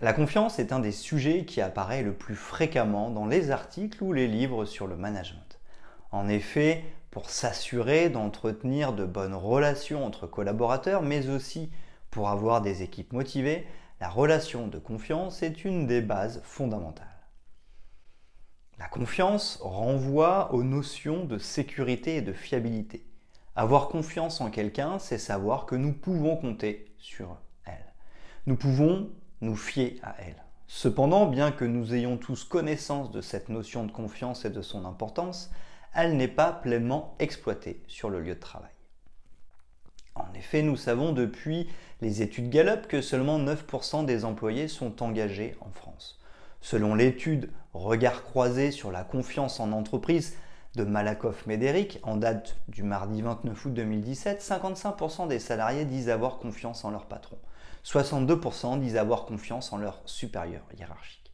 La confiance est un des sujets qui apparaît le plus fréquemment dans les articles ou les livres sur le management. En effet, pour s'assurer d'entretenir de bonnes relations entre collaborateurs, mais aussi pour avoir des équipes motivées, la relation de confiance est une des bases fondamentales. La confiance renvoie aux notions de sécurité et de fiabilité. Avoir confiance en quelqu'un, c'est savoir que nous pouvons compter sur elle. Nous pouvons nous fier à elle. Cependant, bien que nous ayons tous connaissance de cette notion de confiance et de son importance, elle n'est pas pleinement exploitée sur le lieu de travail. En effet, nous savons depuis les études Gallup que seulement 9% des employés sont engagés en France. Selon l'étude Regard croisé sur la confiance en entreprise de Malakoff-Médéric, en date du mardi 29 août 2017, 55% des salariés disent avoir confiance en leur patron. 62% disent avoir confiance en leur supérieur hiérarchique.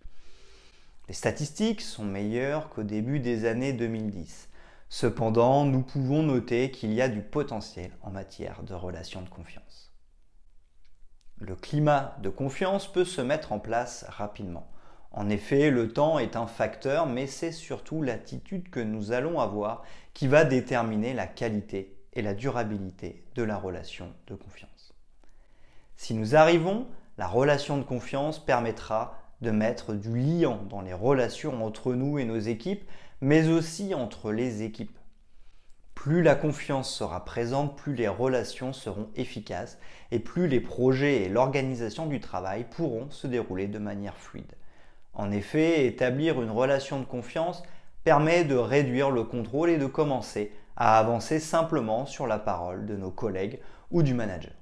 Les statistiques sont meilleures qu'au début des années 2010. Cependant, nous pouvons noter qu'il y a du potentiel en matière de relations de confiance. Le climat de confiance peut se mettre en place rapidement. En effet, le temps est un facteur, mais c'est surtout l'attitude que nous allons avoir qui va déterminer la qualité et la durabilité de la relation de confiance. Si nous arrivons, la relation de confiance permettra de mettre du lien dans les relations entre nous et nos équipes, mais aussi entre les équipes. Plus la confiance sera présente, plus les relations seront efficaces et plus les projets et l'organisation du travail pourront se dérouler de manière fluide. En effet, établir une relation de confiance permet de réduire le contrôle et de commencer à avancer simplement sur la parole de nos collègues ou du manager.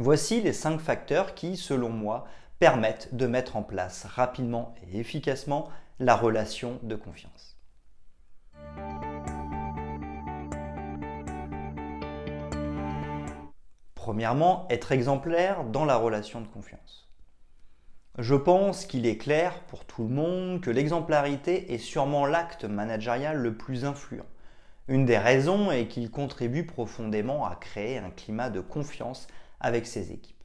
Voici les cinq facteurs qui, selon moi, permettent de mettre en place rapidement et efficacement la relation de confiance. Premièrement, être exemplaire dans la relation de confiance. Je pense qu'il est clair pour tout le monde que l'exemplarité est sûrement l'acte managérial le plus influent. Une des raisons est qu'il contribue profondément à créer un climat de confiance avec ses équipes.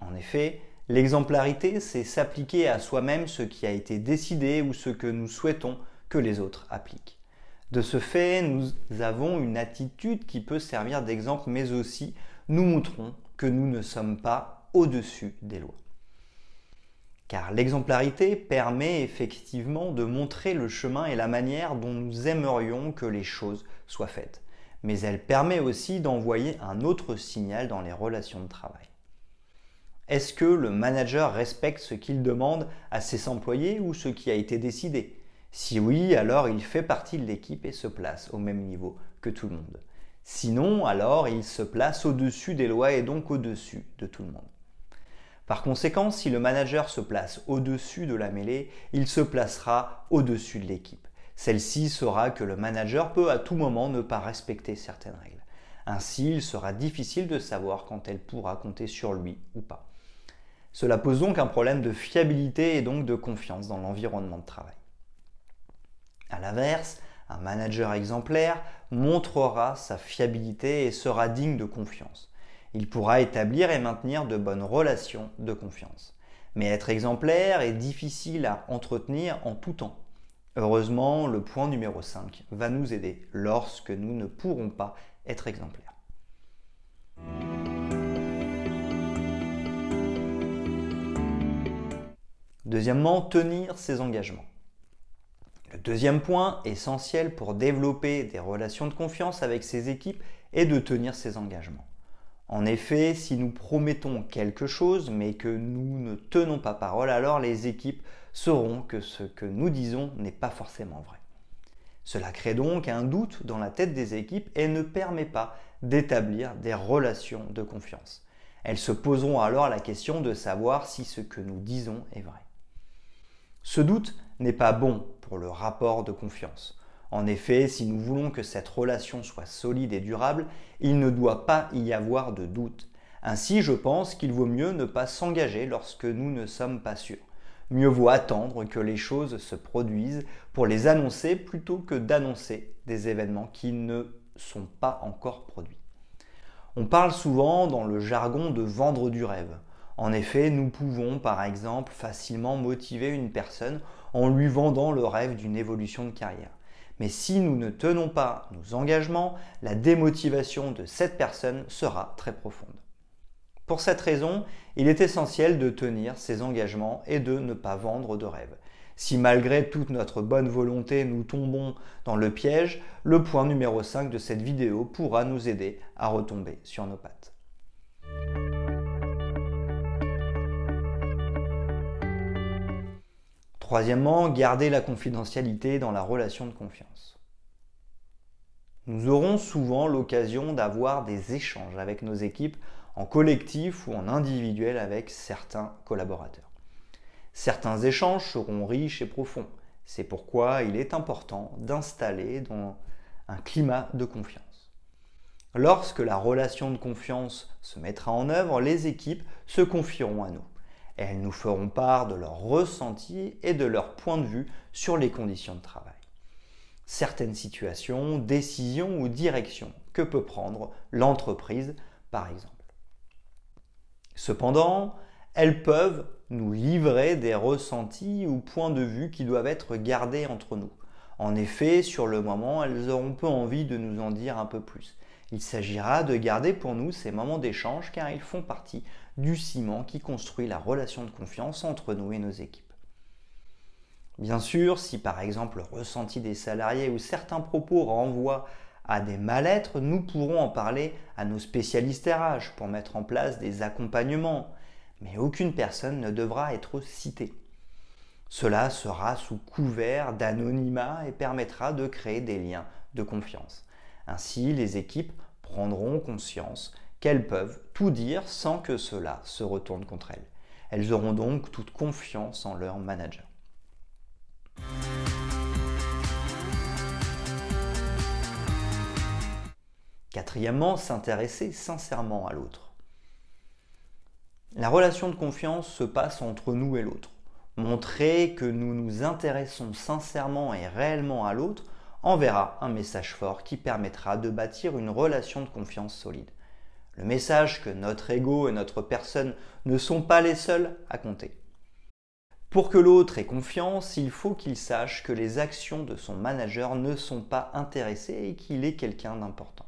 En effet, l'exemplarité, c'est s'appliquer à soi-même ce qui a été décidé ou ce que nous souhaitons que les autres appliquent. De ce fait, nous avons une attitude qui peut servir d'exemple, mais aussi nous montrons que nous ne sommes pas au-dessus des lois. Car l'exemplarité permet effectivement de montrer le chemin et la manière dont nous aimerions que les choses soient faites mais elle permet aussi d'envoyer un autre signal dans les relations de travail. Est-ce que le manager respecte ce qu'il demande à ses employés ou ce qui a été décidé? Si oui, alors il fait partie de l'équipe et se place au même niveau que tout le monde. Sinon, alors il se place au-dessus des lois et donc au-dessus de tout le monde. Par conséquent, si le manager se place au-dessus de la mêlée, il se placera au-dessus de l'équipe. Celle-ci saura que le manager peut à tout moment ne pas respecter certaines règles. Ainsi, il sera difficile de savoir quand elle pourra compter sur lui ou pas. Cela pose donc un problème de fiabilité et donc de confiance dans l'environnement de travail. A l'inverse, un manager exemplaire montrera sa fiabilité et sera digne de confiance. Il pourra établir et maintenir de bonnes relations de confiance. Mais être exemplaire est difficile à entretenir en tout temps. Heureusement, le point numéro 5 va nous aider lorsque nous ne pourrons pas être exemplaires. Deuxièmement, tenir ses engagements. Le deuxième point essentiel pour développer des relations de confiance avec ses équipes est de tenir ses engagements. En effet, si nous promettons quelque chose mais que nous ne tenons pas parole, alors les équipes sauront que ce que nous disons n'est pas forcément vrai. Cela crée donc un doute dans la tête des équipes et ne permet pas d'établir des relations de confiance. Elles se poseront alors la question de savoir si ce que nous disons est vrai. Ce doute n'est pas bon pour le rapport de confiance. En effet, si nous voulons que cette relation soit solide et durable, il ne doit pas y avoir de doute. Ainsi, je pense qu'il vaut mieux ne pas s'engager lorsque nous ne sommes pas sûrs. Mieux vaut attendre que les choses se produisent pour les annoncer plutôt que d'annoncer des événements qui ne sont pas encore produits. On parle souvent dans le jargon de vendre du rêve. En effet, nous pouvons par exemple facilement motiver une personne en lui vendant le rêve d'une évolution de carrière. Mais si nous ne tenons pas nos engagements, la démotivation de cette personne sera très profonde. Pour cette raison, il est essentiel de tenir ses engagements et de ne pas vendre de rêve. Si malgré toute notre bonne volonté nous tombons dans le piège, le point numéro 5 de cette vidéo pourra nous aider à retomber sur nos pattes. Troisièmement, garder la confidentialité dans la relation de confiance. Nous aurons souvent l'occasion d'avoir des échanges avec nos équipes en collectif ou en individuel avec certains collaborateurs. Certains échanges seront riches et profonds. C'est pourquoi il est important d'installer dans un climat de confiance. Lorsque la relation de confiance se mettra en œuvre, les équipes se confieront à nous elles nous feront part de leurs ressentis et de leur point de vue sur les conditions de travail. Certaines situations, décisions ou directions que peut prendre l'entreprise, par exemple. Cependant, elles peuvent nous livrer des ressentis ou points de vue qui doivent être gardés entre nous. En effet, sur le moment, elles auront peu envie de nous en dire un peu plus. Il s'agira de garder pour nous ces moments d'échange car ils font partie du ciment qui construit la relation de confiance entre nous et nos équipes. Bien sûr, si par exemple le ressenti des salariés ou certains propos renvoient à des mal-être, nous pourrons en parler à nos spécialistes RH pour mettre en place des accompagnements, mais aucune personne ne devra être citée. Cela sera sous couvert d'anonymat et permettra de créer des liens de confiance. Ainsi, les équipes prendront conscience qu'elles peuvent tout dire sans que cela se retourne contre elles. Elles auront donc toute confiance en leur manager. Quatrièmement, s'intéresser sincèrement à l'autre. La relation de confiance se passe entre nous et l'autre. Montrer que nous nous intéressons sincèrement et réellement à l'autre enverra un message fort qui permettra de bâtir une relation de confiance solide. Le message que notre ego et notre personne ne sont pas les seuls à compter. Pour que l'autre ait confiance, il faut qu'il sache que les actions de son manager ne sont pas intéressées et qu'il est quelqu'un d'important.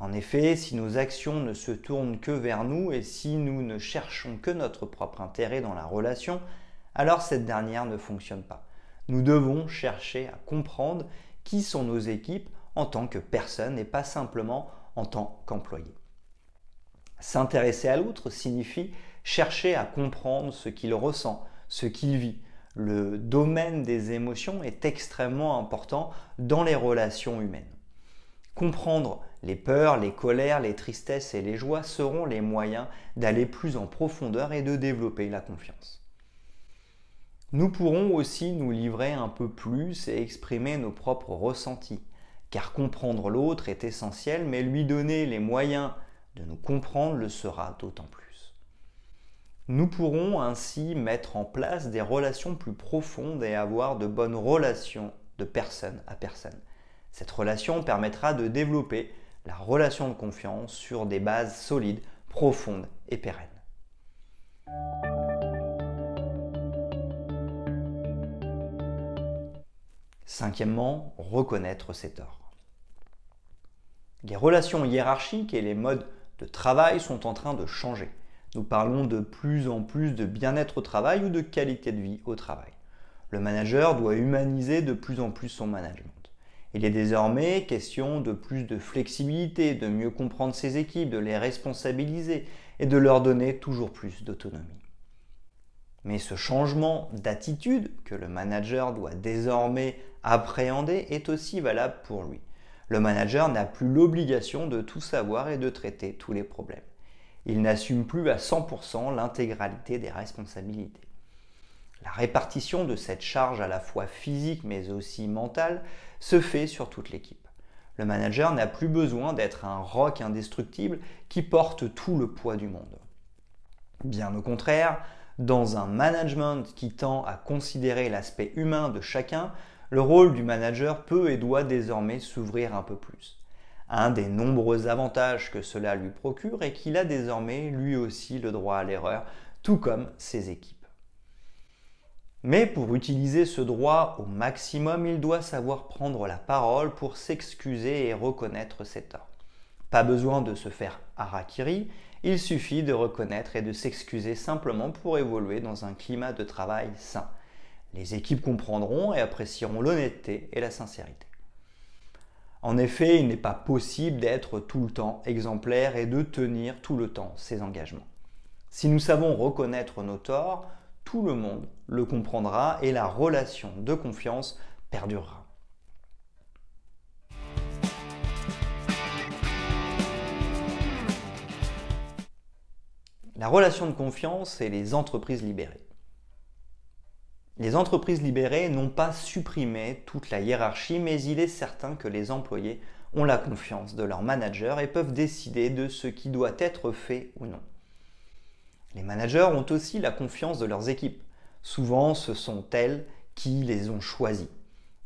En effet, si nos actions ne se tournent que vers nous et si nous ne cherchons que notre propre intérêt dans la relation, alors cette dernière ne fonctionne pas nous devons chercher à comprendre qui sont nos équipes en tant que personnes et pas simplement en tant qu'employés. S'intéresser à l'autre signifie chercher à comprendre ce qu'il ressent, ce qu'il vit. Le domaine des émotions est extrêmement important dans les relations humaines. Comprendre les peurs, les colères, les tristesses et les joies seront les moyens d'aller plus en profondeur et de développer la confiance. Nous pourrons aussi nous livrer un peu plus et exprimer nos propres ressentis, car comprendre l'autre est essentiel, mais lui donner les moyens de nous comprendre le sera d'autant plus. Nous pourrons ainsi mettre en place des relations plus profondes et avoir de bonnes relations de personne à personne. Cette relation permettra de développer la relation de confiance sur des bases solides, profondes et pérennes. Cinquièmement, reconnaître ses torts. Les relations hiérarchiques et les modes de travail sont en train de changer. Nous parlons de plus en plus de bien-être au travail ou de qualité de vie au travail. Le manager doit humaniser de plus en plus son management. Il est désormais question de plus de flexibilité, de mieux comprendre ses équipes, de les responsabiliser et de leur donner toujours plus d'autonomie. Mais ce changement d'attitude que le manager doit désormais appréhender est aussi valable pour lui. Le manager n'a plus l'obligation de tout savoir et de traiter tous les problèmes. Il n'assume plus à 100% l'intégralité des responsabilités. La répartition de cette charge à la fois physique mais aussi mentale se fait sur toute l'équipe. Le manager n'a plus besoin d'être un roc indestructible qui porte tout le poids du monde. Bien au contraire, dans un management qui tend à considérer l'aspect humain de chacun, le rôle du manager peut et doit désormais s'ouvrir un peu plus. Un des nombreux avantages que cela lui procure est qu'il a désormais lui aussi le droit à l'erreur, tout comme ses équipes. Mais pour utiliser ce droit au maximum, il doit savoir prendre la parole pour s'excuser et reconnaître ses torts. Pas besoin de se faire harakiri, il suffit de reconnaître et de s'excuser simplement pour évoluer dans un climat de travail sain. Les équipes comprendront et apprécieront l'honnêteté et la sincérité. En effet, il n'est pas possible d'être tout le temps exemplaire et de tenir tout le temps ses engagements. Si nous savons reconnaître nos torts, tout le monde le comprendra et la relation de confiance perdurera. La relation de confiance et les entreprises libérées. Les entreprises libérées n'ont pas supprimé toute la hiérarchie, mais il est certain que les employés ont la confiance de leur manager et peuvent décider de ce qui doit être fait ou non. Les managers ont aussi la confiance de leurs équipes. Souvent, ce sont elles qui les ont choisis.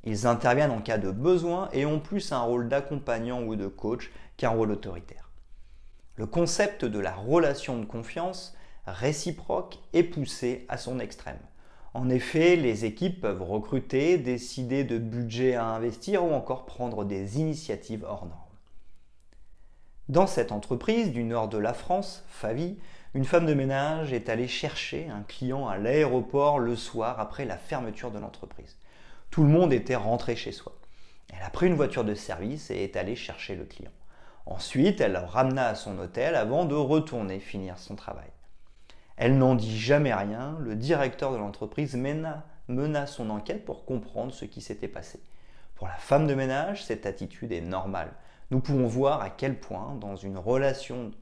Ils interviennent en cas de besoin et ont plus un rôle d'accompagnant ou de coach qu'un rôle autoritaire. Le concept de la relation de confiance réciproque est poussé à son extrême. En effet, les équipes peuvent recruter, décider de budget à investir ou encore prendre des initiatives hors normes. Dans cette entreprise du nord de la France, Favi, une femme de ménage est allée chercher un client à l'aéroport le soir après la fermeture de l'entreprise. Tout le monde était rentré chez soi. Elle a pris une voiture de service et est allée chercher le client. Ensuite, elle le ramena à son hôtel avant de retourner finir son travail. Elle n'en dit jamais rien, le directeur de l'entreprise mena, mena son enquête pour comprendre ce qui s'était passé. Pour la femme de ménage, cette attitude est normale. Nous pouvons voir à quel point, dans une relation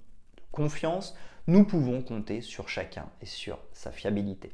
confiance, nous pouvons compter sur chacun et sur sa fiabilité.